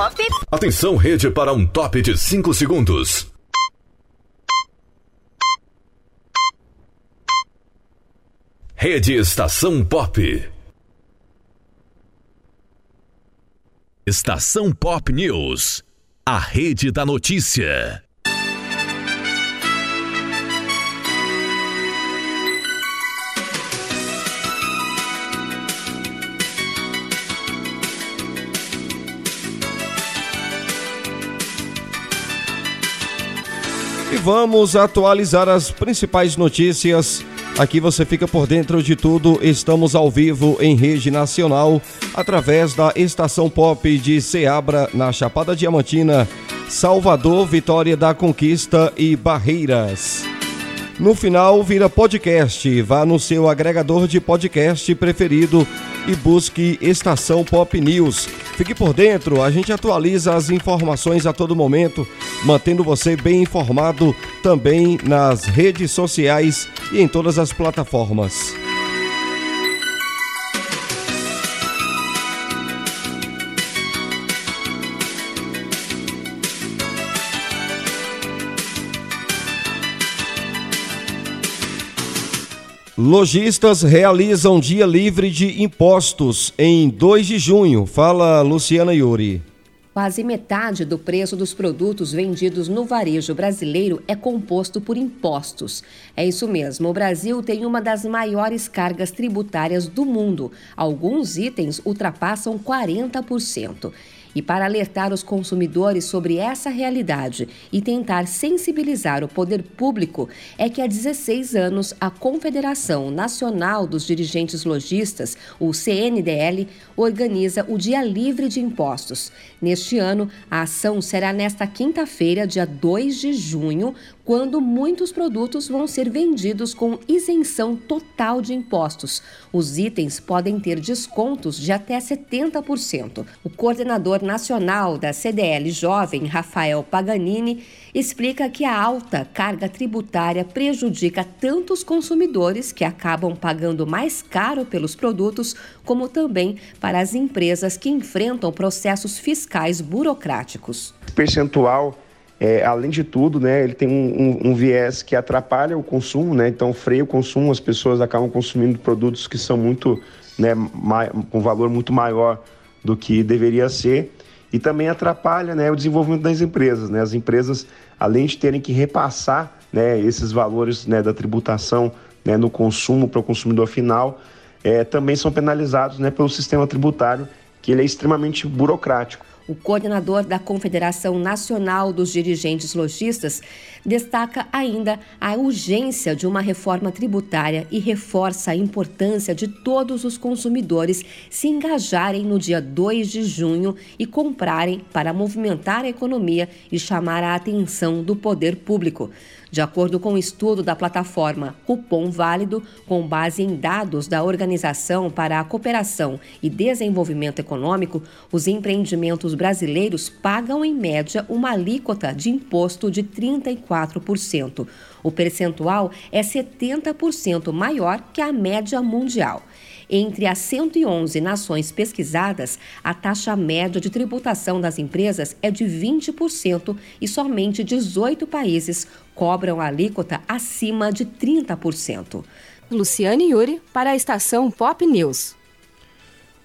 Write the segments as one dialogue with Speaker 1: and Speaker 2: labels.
Speaker 1: Pop.
Speaker 2: Atenção, rede, para um top de 5 segundos. Rede Estação Pop. Estação Pop News. A rede da notícia.
Speaker 3: E vamos atualizar as principais notícias. Aqui você fica por dentro de tudo. Estamos ao vivo em rede nacional através da estação pop de Ceabra, na Chapada Diamantina, Salvador, Vitória da Conquista e Barreiras. No final, vira podcast. Vá no seu agregador de podcast preferido e busque Estação Pop News. Fique por dentro, a gente atualiza as informações a todo momento, mantendo você bem informado também nas redes sociais e em todas as plataformas. Lojistas realizam dia livre de impostos em 2 de junho. Fala Luciana Yuri.
Speaker 4: Quase metade do preço dos produtos vendidos no varejo brasileiro é composto por impostos. É isso mesmo, o Brasil tem uma das maiores cargas tributárias do mundo. Alguns itens ultrapassam 40%. E para alertar os consumidores sobre essa realidade e tentar sensibilizar o poder público, é que há 16 anos a Confederação Nacional dos Dirigentes Logistas, o CNDL, organiza o Dia Livre de Impostos. Neste ano, a ação será nesta quinta-feira, dia 2 de junho, quando muitos produtos vão ser vendidos com isenção total de impostos. Os itens podem ter descontos de até 70%. O coordenador nacional da CDL Jovem, Rafael Paganini, explica que a alta carga tributária prejudica tanto os consumidores, que acabam pagando mais caro pelos produtos, como também para as empresas que enfrentam processos fiscais burocráticos.
Speaker 5: Percentual é, além de tudo, né, ele tem um, um, um, viés que atrapalha o consumo, né, então freia o consumo, as pessoas acabam consumindo produtos que são muito, né, com valor muito maior do que deveria ser e também atrapalha né, o desenvolvimento das empresas. Né, as empresas, além de terem que repassar né, esses valores né, da tributação né, no consumo para o consumidor final, é, também são penalizados né, pelo sistema tributário, que ele é extremamente burocrático.
Speaker 4: O coordenador da Confederação Nacional dos Dirigentes Logistas destaca ainda a urgência de uma reforma tributária e reforça a importância de todos os consumidores se engajarem no dia 2 de junho e comprarem para movimentar a economia e chamar a atenção do poder público. De acordo com o um estudo da plataforma Cupom Válido, com base em dados da Organização para a Cooperação e Desenvolvimento Econômico, os empreendimentos brasileiros pagam em média uma alíquota de imposto de 34%. O percentual é 70% maior que a média mundial. Entre as 111 nações pesquisadas, a taxa média de tributação das empresas é de 20% e somente 18 países cobram a alíquota acima de 30%.
Speaker 6: Luciane Yuri, para a estação Pop News.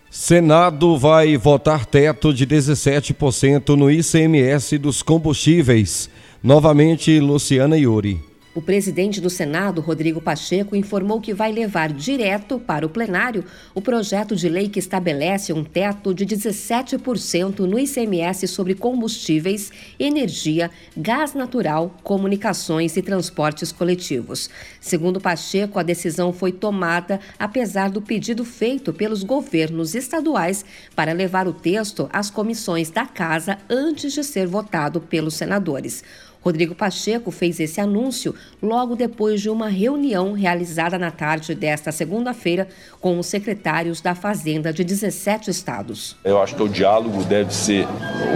Speaker 3: Senado vai votar teto de 17% no ICMS dos combustíveis. Novamente, Luciana Yuri.
Speaker 4: O presidente do Senado, Rodrigo Pacheco, informou que vai levar direto para o plenário o projeto de lei que estabelece um teto de 17% no ICMS sobre combustíveis, energia, gás natural, comunicações e transportes coletivos. Segundo Pacheco, a decisão foi tomada apesar do pedido feito pelos governos estaduais para levar o texto às comissões da Casa antes de ser votado pelos senadores. Rodrigo Pacheco fez esse anúncio logo depois de uma reunião realizada na tarde desta segunda-feira com os secretários da Fazenda de 17 estados.
Speaker 7: Eu acho que o diálogo deve ser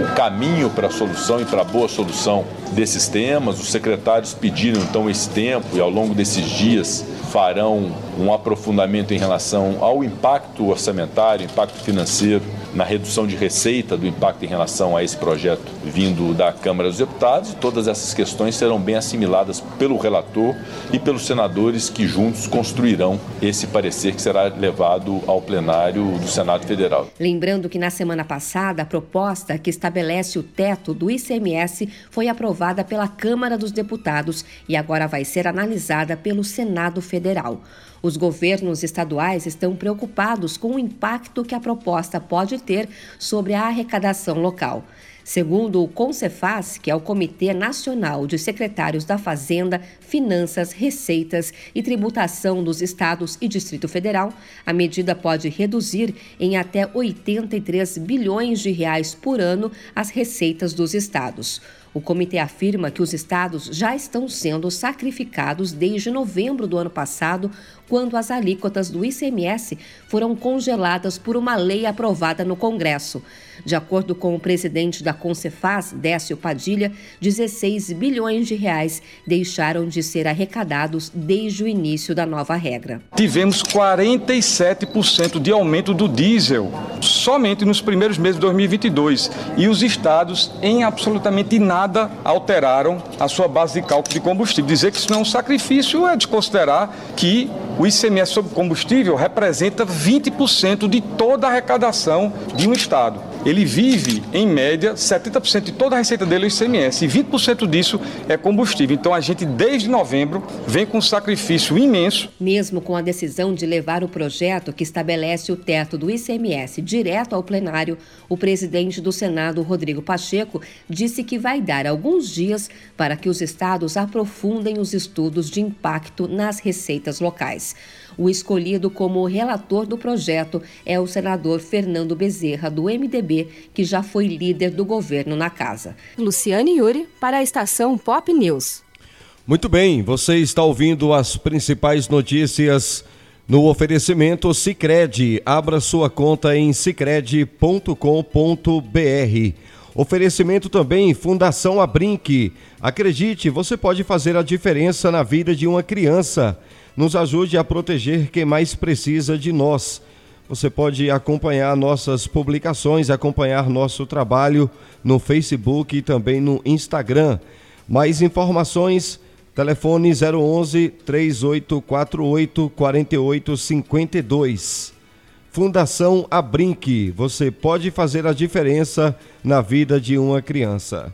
Speaker 7: o caminho para a solução e para a boa solução desses temas. Os secretários pediram então esse tempo e ao longo desses dias farão um aprofundamento em relação ao impacto orçamentário, impacto financeiro na redução de receita do impacto em relação a esse projeto vindo da Câmara dos Deputados. Todas essas questões serão bem assimiladas pelo relator e pelos senadores que juntos construirão esse parecer que será levado ao plenário do Senado Federal.
Speaker 4: Lembrando que na semana passada a proposta que estabelece o teto do ICMS foi aprovada pela Câmara dos Deputados e agora vai ser analisada pelo Senado Federal. Os governos estaduais estão preocupados com o impacto que a proposta pode ter sobre a arrecadação local. Segundo o CONCEFAS, que é o Comitê Nacional de Secretários da Fazenda, Finanças, Receitas e Tributação dos Estados e Distrito Federal, a medida pode reduzir em até 83 bilhões de reais por ano as receitas dos estados. O comitê afirma que os estados já estão sendo sacrificados desde novembro do ano passado, quando as alíquotas do ICMS foram congeladas por uma lei aprovada no Congresso. De acordo com o presidente da Concefaz, Décio Padilha, 16 bilhões de reais deixaram de ser arrecadados desde o início da nova regra.
Speaker 1: Tivemos 47% de aumento do diesel somente nos primeiros meses de 2022 e os estados em absolutamente nada alteraram a sua base de cálculo de combustível. Dizer que isso não é um sacrifício é desconsiderar que o ICMS sobre combustível representa 20% de toda a arrecadação de um estado ele vive, em média, 70% de toda a receita dele é ICMS e 20% disso é combustível. Então a gente, desde novembro, vem com um sacrifício imenso.
Speaker 4: Mesmo com a decisão de levar o projeto que estabelece o teto do ICMS direto ao plenário, o presidente do Senado, Rodrigo Pacheco, disse que vai dar alguns dias para que os estados aprofundem os estudos de impacto nas receitas locais. O escolhido como relator do projeto é o senador Fernando Bezerra, do MDB, que já foi líder do governo na casa.
Speaker 6: Luciane Yuri, para a estação Pop News.
Speaker 3: Muito bem, você está ouvindo as principais notícias no oferecimento Sicredi. Abra sua conta em sicredi.com.br. Oferecimento também Fundação Abrinque. Acredite, você pode fazer a diferença na vida de uma criança nos ajude a proteger quem mais precisa de nós. Você pode acompanhar nossas publicações, acompanhar nosso trabalho no Facebook e também no Instagram. Mais informações, telefone 011 3848 4852. Fundação Abrinque, você pode fazer a diferença na vida de uma criança.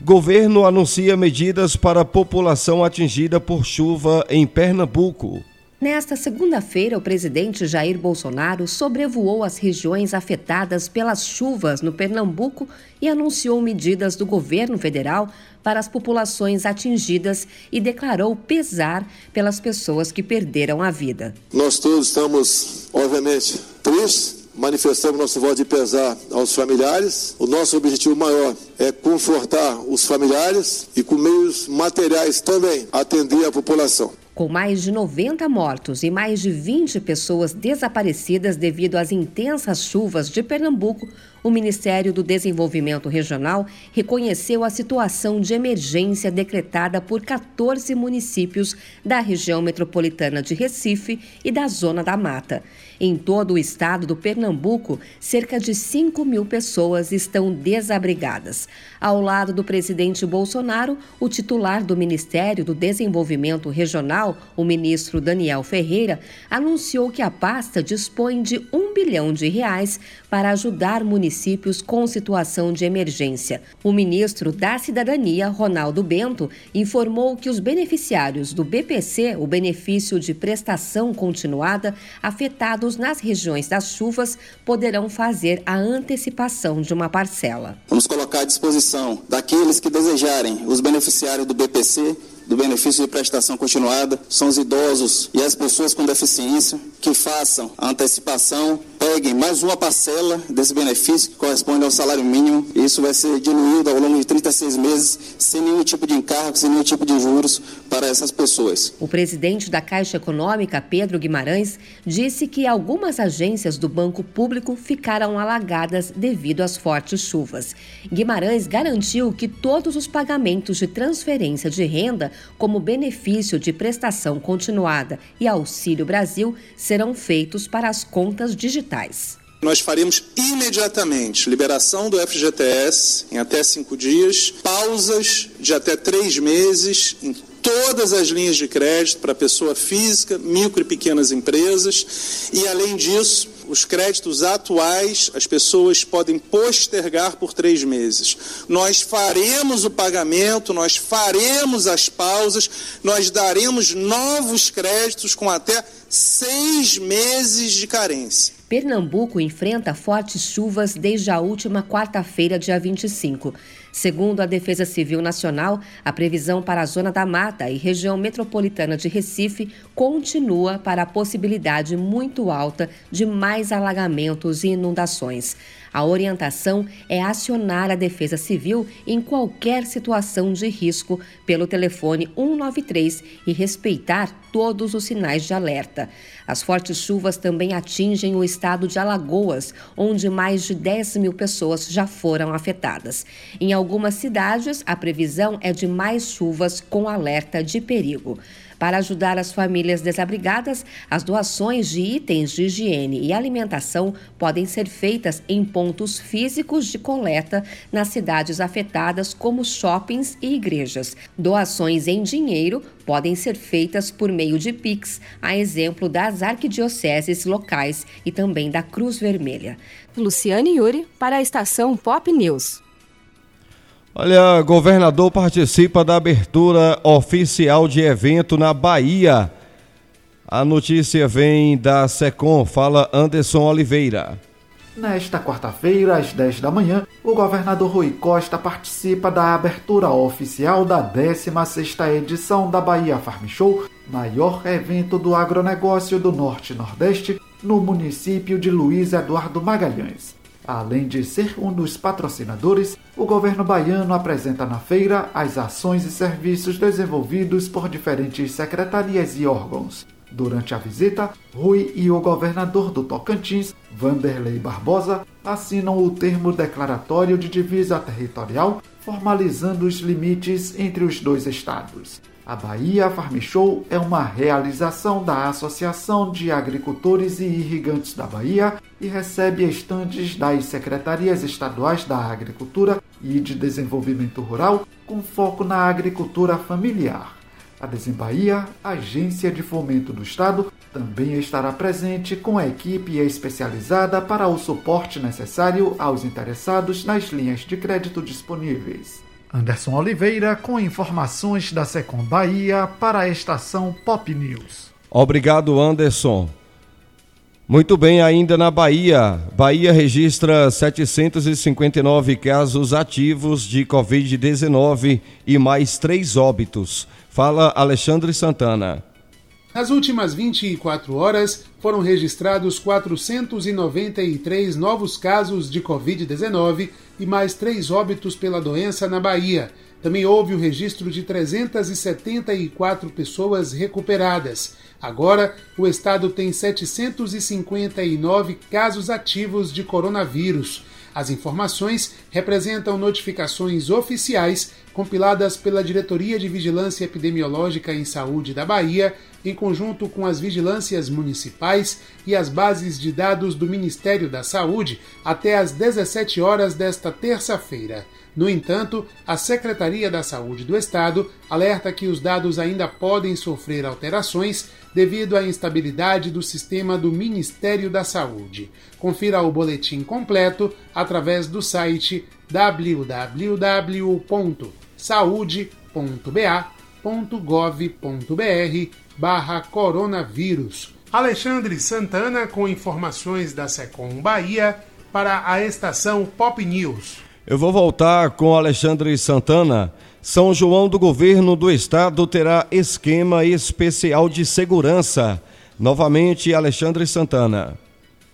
Speaker 3: Governo anuncia medidas para a população atingida por chuva em Pernambuco.
Speaker 4: Nesta segunda-feira, o presidente Jair Bolsonaro sobrevoou as regiões afetadas pelas chuvas no Pernambuco e anunciou medidas do governo federal para as populações atingidas e declarou pesar pelas pessoas que perderam a vida.
Speaker 8: Nós todos estamos, obviamente, tristes manifestamos nosso voto de pesar aos familiares. O nosso objetivo maior é confortar os familiares e, com meios materiais também, atender a população.
Speaker 4: Com mais de 90 mortos e mais de 20 pessoas desaparecidas devido às intensas chuvas de Pernambuco, o Ministério do Desenvolvimento Regional reconheceu a situação de emergência decretada por 14 municípios da região metropolitana de Recife e da Zona da Mata. Em todo o estado do Pernambuco, cerca de 5 mil pessoas estão desabrigadas. Ao lado do presidente Bolsonaro, o titular do Ministério do Desenvolvimento Regional, o ministro Daniel Ferreira, anunciou que a pasta dispõe de um bilhão de reais para ajudar municípios com situação de emergência. O ministro da Cidadania, Ronaldo Bento, informou que os beneficiários do BPC, o benefício de prestação continuada, afetados nas regiões das chuvas, poderão fazer a antecipação de uma parcela.
Speaker 9: Vamos colocar à disposição daqueles que desejarem, os beneficiários do BPC, do benefício de prestação continuada são os idosos e as pessoas com deficiência que façam a antecipação, peguem mais uma parcela desse benefício que corresponde ao salário mínimo. E isso vai ser diluído ao longo de 36 meses sem nenhum tipo de encargo, sem nenhum tipo de juros para essas pessoas.
Speaker 4: O presidente da Caixa Econômica, Pedro Guimarães, disse que algumas agências do Banco Público ficaram alagadas devido às fortes chuvas. Guimarães garantiu que todos os pagamentos de transferência de renda como benefício de prestação continuada e Auxílio Brasil serão feitos para as contas digitais.
Speaker 10: Nós faremos imediatamente liberação do FGTS em até cinco dias, pausas de até três meses em todas as linhas de crédito para pessoa física, micro e pequenas empresas, e além disso, os créditos atuais as pessoas podem postergar por três meses. Nós faremos o pagamento, nós faremos as pausas, nós daremos novos créditos com até seis meses de carência.
Speaker 4: Pernambuco enfrenta fortes chuvas desde a última quarta-feira, dia 25. Segundo a Defesa Civil Nacional, a previsão para a Zona da Mata e região metropolitana de Recife continua para a possibilidade muito alta de mais alagamentos e inundações. A orientação é acionar a Defesa Civil em qualquer situação de risco pelo telefone 193 e respeitar todos os sinais de alerta. As fortes chuvas também atingem o estado de Alagoas, onde mais de 10 mil pessoas já foram afetadas. Em algumas cidades, a previsão é de mais chuvas com alerta de perigo. Para ajudar as famílias desabrigadas, as doações de itens de higiene e alimentação podem ser feitas em pontos físicos de coleta nas cidades afetadas, como shoppings e igrejas. Doações em dinheiro podem ser feitas por meio de Pix, a exemplo das arquidioceses locais e também da Cruz Vermelha.
Speaker 6: Luciane Yuri, para a estação Pop News.
Speaker 3: Olha, governador participa da abertura oficial de evento na Bahia. A notícia vem da Secom, fala Anderson Oliveira.
Speaker 11: Nesta quarta-feira, às 10 da manhã, o governador Rui Costa participa da abertura oficial da 16ª edição da Bahia Farm Show, maior evento do agronegócio do Norte e Nordeste, no município de Luiz Eduardo Magalhães. Além de ser um dos patrocinadores, o governo baiano apresenta na feira as ações e serviços desenvolvidos por diferentes secretarias e órgãos. Durante a visita, Rui e o governador do Tocantins, Vanderlei Barbosa, assinam o termo declaratório de divisa territorial, formalizando os limites entre os dois estados. A Bahia Farm Show é uma realização da Associação de Agricultores e Irrigantes da Bahia e recebe estantes das secretarias estaduais da Agricultura e de Desenvolvimento Rural, com foco na agricultura familiar. A Desembahia, agência de fomento do Estado, também estará presente com a equipe especializada para o suporte necessário aos interessados nas linhas de crédito disponíveis. Anderson Oliveira com informações da Secom Bahia para a estação Pop News.
Speaker 3: Obrigado, Anderson. Muito bem, ainda na Bahia. Bahia registra 759 casos ativos de Covid-19 e mais três óbitos. Fala Alexandre Santana.
Speaker 12: Nas últimas 24 horas, foram registrados 493 novos casos de Covid-19 e mais três óbitos pela doença na Bahia. Também houve o registro de 374 pessoas recuperadas. Agora, o estado tem 759 casos ativos de coronavírus. As informações representam notificações oficiais compiladas pela Diretoria de Vigilância Epidemiológica em Saúde da Bahia, em conjunto com as vigilâncias municipais e as bases de dados do Ministério da Saúde, até às 17 horas desta terça-feira. No entanto, a Secretaria da Saúde do Estado alerta que os dados ainda podem sofrer alterações devido à instabilidade do sistema do Ministério da Saúde. Confira o boletim completo através do site www.saude.ba.gov.br barra coronavírus. Alexandre Santana com informações da Secom Bahia para a estação Pop News.
Speaker 3: Eu vou voltar com Alexandre Santana. São João do Governo do Estado terá esquema especial de segurança. Novamente, Alexandre Santana.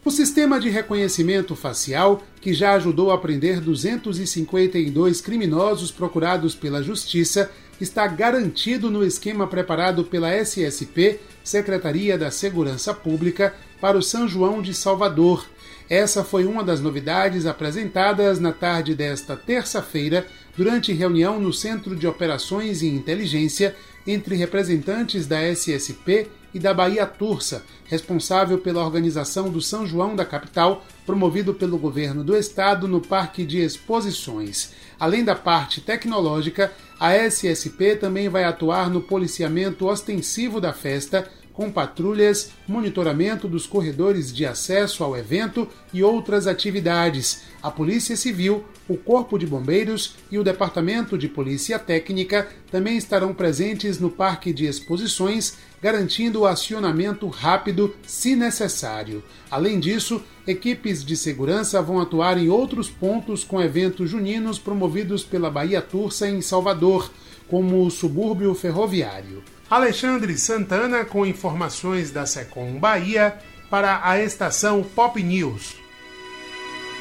Speaker 12: O sistema de reconhecimento facial, que já ajudou a prender 252 criminosos procurados pela Justiça, está garantido no esquema preparado pela SSP, Secretaria da Segurança Pública, para o São João de Salvador, essa foi uma das novidades apresentadas na tarde desta terça-feira, durante reunião no Centro de Operações e Inteligência entre representantes da SSP e da Bahia Tursa, responsável pela organização do São João da capital, promovido pelo governo do estado no Parque de Exposições. Além da parte tecnológica, a SSP também vai atuar no policiamento ostensivo da festa, com patrulhas, monitoramento dos corredores de acesso ao evento e outras atividades. A Polícia Civil, o Corpo de Bombeiros e o Departamento de Polícia Técnica também estarão presentes no Parque de Exposições, garantindo o acionamento rápido se necessário. Além disso, equipes de segurança vão atuar em outros pontos com eventos juninos promovidos pela Bahia Tursa em Salvador, como o subúrbio ferroviário. Alexandre Santana com informações da Secom Bahia para a estação Pop News.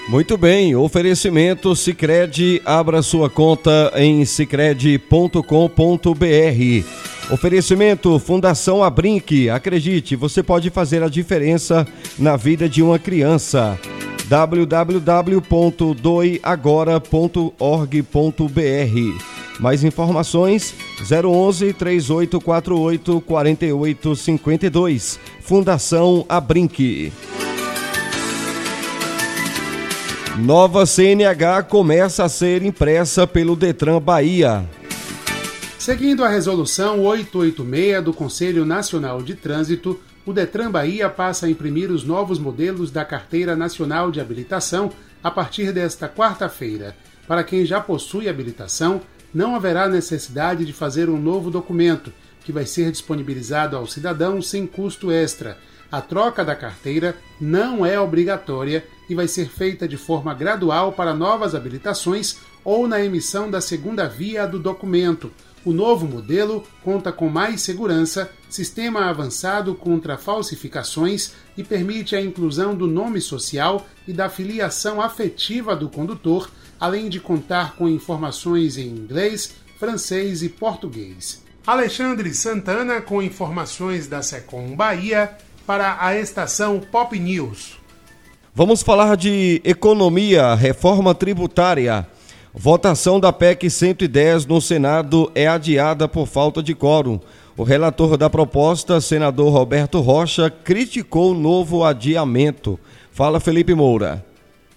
Speaker 3: Muito bem, oferecimento Sicredi, abra sua conta em sicredi.com.br. Oferecimento Fundação Abrinque, acredite, você pode fazer a diferença na vida de uma criança. www.doiagora.org.br mais informações 011 3848 4852. Fundação Abrinque. Nova CNH começa a ser impressa pelo Detran Bahia.
Speaker 12: Seguindo a resolução 886 do Conselho Nacional de Trânsito, o Detran Bahia passa a imprimir os novos modelos da Carteira Nacional de Habilitação a partir desta quarta-feira. Para quem já possui habilitação, não haverá necessidade de fazer um novo documento, que vai ser disponibilizado ao cidadão sem custo extra. A troca da carteira não é obrigatória e vai ser feita de forma gradual para novas habilitações ou na emissão da segunda via do documento. O novo modelo conta com mais segurança, sistema avançado contra falsificações e permite a inclusão do nome social e da filiação afetiva do condutor além de contar com informações em inglês, francês e português. Alexandre Santana com informações da Secom Bahia para a estação Pop News.
Speaker 3: Vamos falar de economia, reforma tributária. Votação da PEC 110 no Senado é adiada por falta de quórum. O relator da proposta, senador Roberto Rocha, criticou o novo adiamento. Fala Felipe Moura.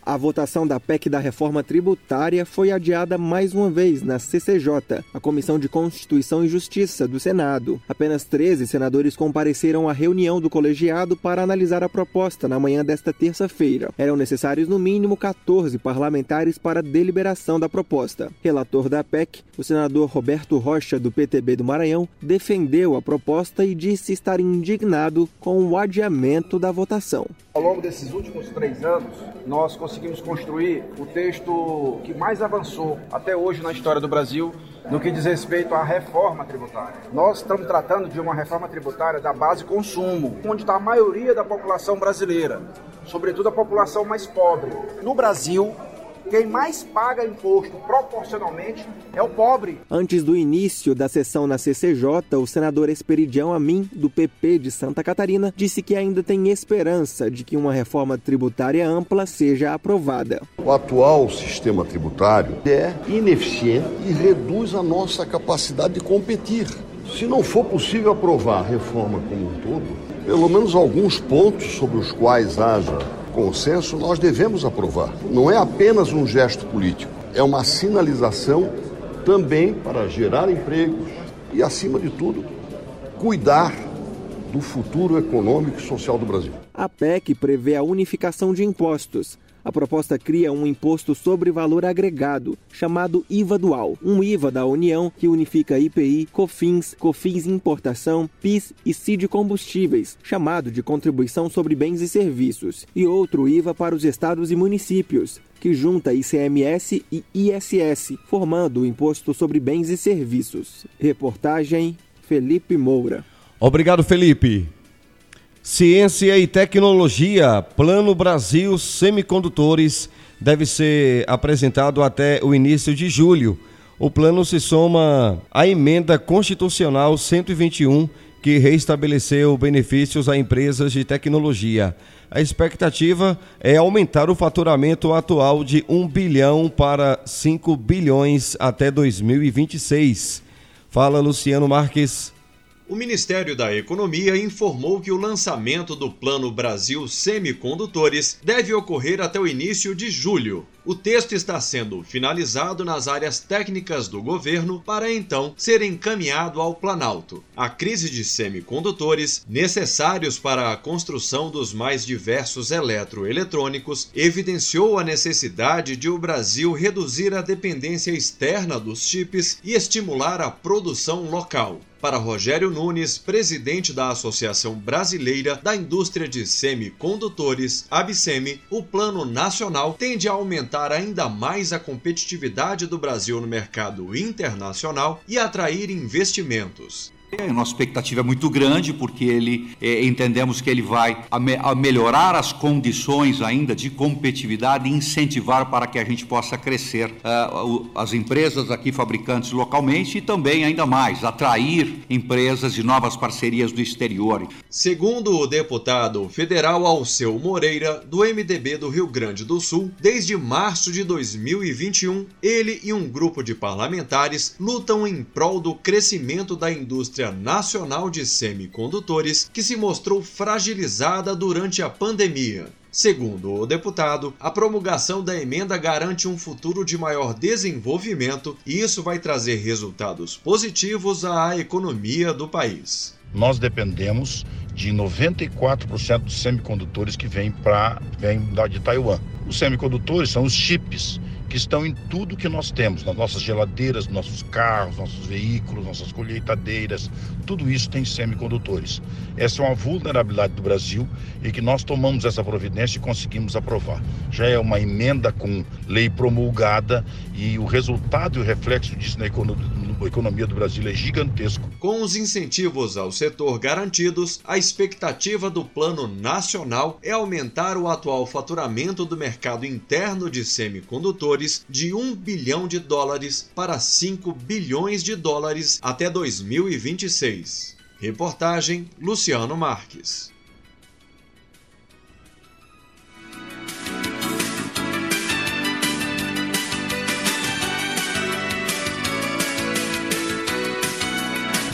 Speaker 13: A votação da PEC da reforma tributária foi adiada mais uma vez na CCJ, a Comissão de Constituição e Justiça do Senado. Apenas 13 senadores compareceram à reunião do colegiado para analisar a proposta na manhã desta terça-feira. Eram necessários no mínimo 14 parlamentares para deliberação da proposta. Relator da PEC, o senador Roberto Rocha, do PTB do Maranhão, defendeu a proposta e disse estar indignado com o adiamento da votação.
Speaker 14: Ao longo desses últimos três anos, nós conseguimos construir o texto que mais avançou até hoje na história do Brasil no que diz respeito à reforma tributária. Nós estamos tratando de uma reforma tributária da base consumo, onde está a maioria da população brasileira, sobretudo a população mais pobre. No Brasil, quem mais paga imposto proporcionalmente é o pobre.
Speaker 13: Antes do início da sessão na CCJ, o senador Esperidião Amin, do PP de Santa Catarina, disse que ainda tem esperança de que uma reforma tributária ampla seja aprovada.
Speaker 15: O atual sistema tributário é ineficiente e reduz a nossa capacidade de competir. Se não for possível aprovar a reforma como um todo, pelo menos alguns pontos sobre os quais haja consenso, nós devemos aprovar. Não é apenas um gesto político, é uma sinalização também para gerar empregos e, acima de tudo, cuidar do futuro econômico e social do Brasil.
Speaker 13: A PEC prevê a unificação de impostos a proposta cria um imposto sobre valor agregado, chamado IVA dual, um IVA da União que unifica IPI, COFINS, COFINS Importação, PIS e CID Combustíveis, chamado de Contribuição sobre Bens e Serviços, e outro IVA para os estados e municípios, que junta ICMS e ISS, formando o Imposto sobre Bens e Serviços. Reportagem Felipe Moura.
Speaker 3: Obrigado, Felipe. Ciência e Tecnologia, Plano Brasil Semicondutores, deve ser apresentado até o início de julho. O plano se soma à emenda constitucional 121, que reestabeleceu benefícios a empresas de tecnologia. A expectativa é aumentar o faturamento atual de 1 bilhão para 5 bilhões até 2026. Fala Luciano Marques.
Speaker 16: O Ministério da Economia informou que o lançamento do Plano Brasil Semicondutores deve ocorrer até o início de julho. O texto está sendo finalizado nas áreas técnicas do governo para então ser encaminhado ao Planalto. A crise de semicondutores, necessários para a construção dos mais diversos eletroeletrônicos, evidenciou a necessidade de o Brasil reduzir a dependência externa dos chips e estimular a produção local. Para Rogério Nunes, presidente da Associação Brasileira da Indústria de Semicondutores, ABSEMI, o Plano Nacional tende a aumentar ainda mais a competitividade do Brasil no mercado internacional e atrair investimentos.
Speaker 17: A nossa expectativa é muito grande porque ele é, entendemos que ele vai a me, a melhorar as condições ainda de competitividade e incentivar para que a gente possa crescer uh, as empresas aqui fabricantes localmente e também ainda mais atrair empresas e novas parcerias do exterior.
Speaker 16: Segundo o deputado federal Alceu Moreira do MDB do Rio Grande do Sul, desde março de 2021 ele e um grupo de parlamentares lutam em prol do crescimento da indústria indústria nacional de semicondutores que se mostrou fragilizada durante a pandemia. Segundo o deputado, a promulgação da emenda garante um futuro de maior desenvolvimento e isso vai trazer resultados positivos à economia do país.
Speaker 18: Nós dependemos de 94% dos semicondutores que vêm, pra, vêm de Taiwan. Os semicondutores são os chips que estão em tudo que nós temos, nas nossas geladeiras, nossos carros, nossos veículos, nossas colheitadeiras, tudo isso tem semicondutores. Essa é uma vulnerabilidade do Brasil e que nós tomamos essa providência e conseguimos aprovar. Já é uma emenda com lei promulgada e o resultado e o reflexo disso na economia do Brasil é gigantesco.
Speaker 16: Com os incentivos ao setor garantidos, a expectativa do Plano Nacional é aumentar o atual faturamento do mercado interno de semicondutores de 1 bilhão de dólares para 5 bilhões de dólares até 2026. Reportagem Luciano Marques.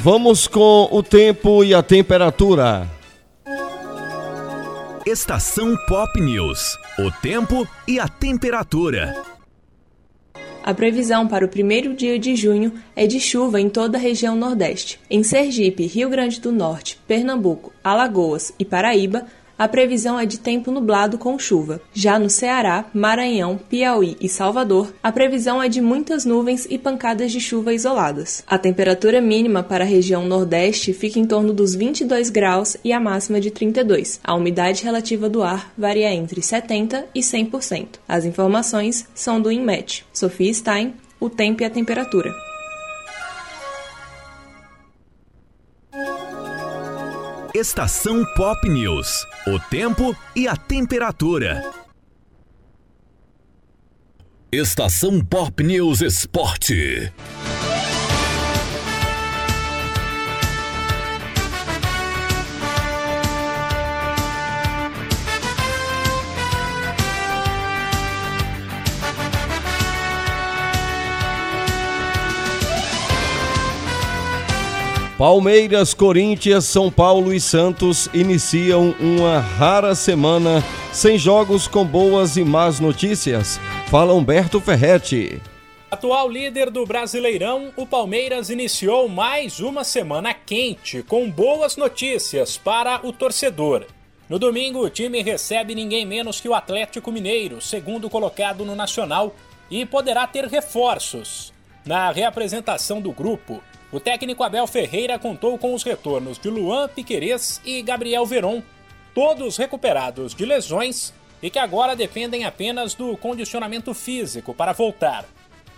Speaker 3: Vamos com o tempo e a temperatura.
Speaker 2: Estação Pop News. O tempo e a temperatura.
Speaker 19: A previsão para o primeiro dia de junho é de chuva em toda a região Nordeste. Em Sergipe, Rio Grande do Norte, Pernambuco, Alagoas e Paraíba, a previsão é de tempo nublado com chuva. Já no Ceará, Maranhão, Piauí e Salvador, a previsão é de muitas nuvens e pancadas de chuva isoladas. A temperatura mínima para a região Nordeste fica em torno dos 22 graus e a máxima de 32. A umidade relativa do ar varia entre 70% e 100%. As informações são do INMET. Sofia Stein, o tempo e a temperatura.
Speaker 2: Estação Pop News. O tempo e a temperatura. Estação Pop News Esporte.
Speaker 3: Palmeiras, Corinthians, São Paulo e Santos iniciam uma rara semana sem jogos com boas e más notícias. Fala Humberto Ferretti.
Speaker 20: Atual líder do Brasileirão, o Palmeiras iniciou mais uma semana quente com boas notícias para o torcedor. No domingo, o time recebe ninguém menos que o Atlético Mineiro, segundo colocado no Nacional, e poderá ter reforços. Na reapresentação do grupo, o técnico Abel Ferreira contou com os retornos de Luan Piquerez e Gabriel Veron, todos recuperados de lesões e que agora dependem apenas do condicionamento físico para voltar.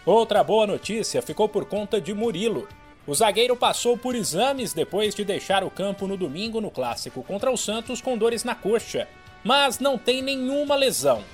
Speaker 20: Outra boa notícia ficou por conta de Murilo. O zagueiro passou por exames depois de deixar o campo no domingo no clássico contra o Santos com dores na coxa, mas não tem nenhuma lesão.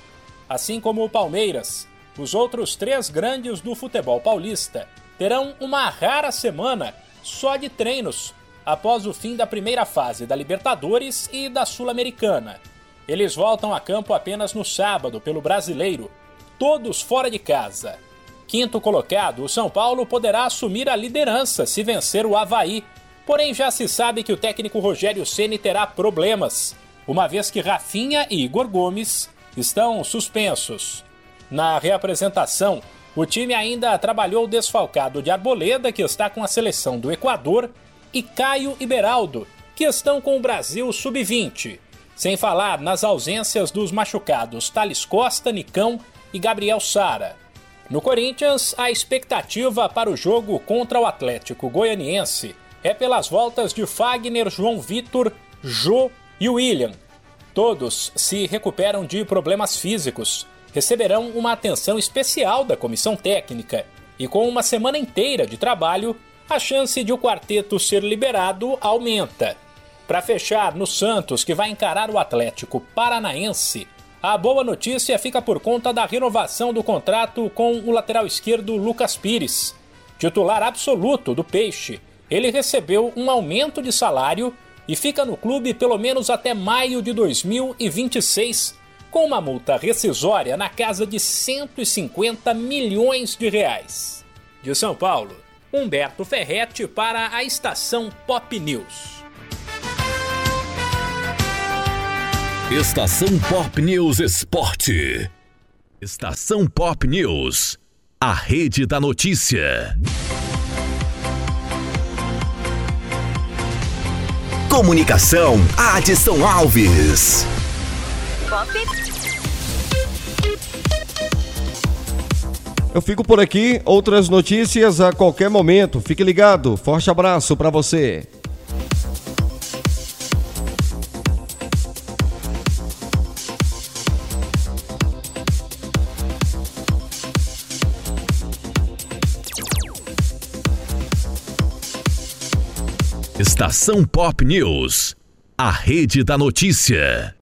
Speaker 20: Assim como o Palmeiras, os outros três grandes do futebol paulista terão uma rara semana só de treinos após o fim da primeira fase da Libertadores e da Sul-Americana. Eles voltam a campo apenas no sábado pelo Brasileiro, todos fora de casa. Quinto colocado, o São Paulo poderá assumir a liderança se vencer o Havaí, Porém, já se sabe que o técnico Rogério Ceni terá problemas, uma vez que Rafinha e Igor Gomes estão suspensos. Na reapresentação, o time ainda trabalhou desfalcado de Arboleda, que está com a seleção do Equador, e Caio e Beraldo, que estão com o Brasil sub-20. Sem falar nas ausências dos machucados Thales Costa, Nicão e Gabriel Sara. No Corinthians, a expectativa para o jogo contra o Atlético Goianiense é pelas voltas de Fagner, João Vitor, Jô e William. Todos se recuperam de problemas físicos, receberão uma atenção especial da comissão técnica e com uma semana inteira de trabalho, a chance de o quarteto ser liberado aumenta. Para fechar no Santos, que vai encarar o Atlético Paranaense, a boa notícia fica por conta da renovação do contrato com o lateral esquerdo Lucas Pires, titular absoluto do Peixe ele recebeu um aumento de salário e fica no clube pelo menos até maio de 2026, com uma multa rescisória na casa de 150 milhões de reais. De São Paulo, Humberto Ferretti para a estação Pop News.
Speaker 2: Estação Pop News Esporte. Estação Pop News. A rede da notícia. Comunicação, Adson Alves.
Speaker 3: Eu fico por aqui, outras notícias a qualquer momento. Fique ligado. Forte abraço para você.
Speaker 2: Estação Pop News, a rede da notícia.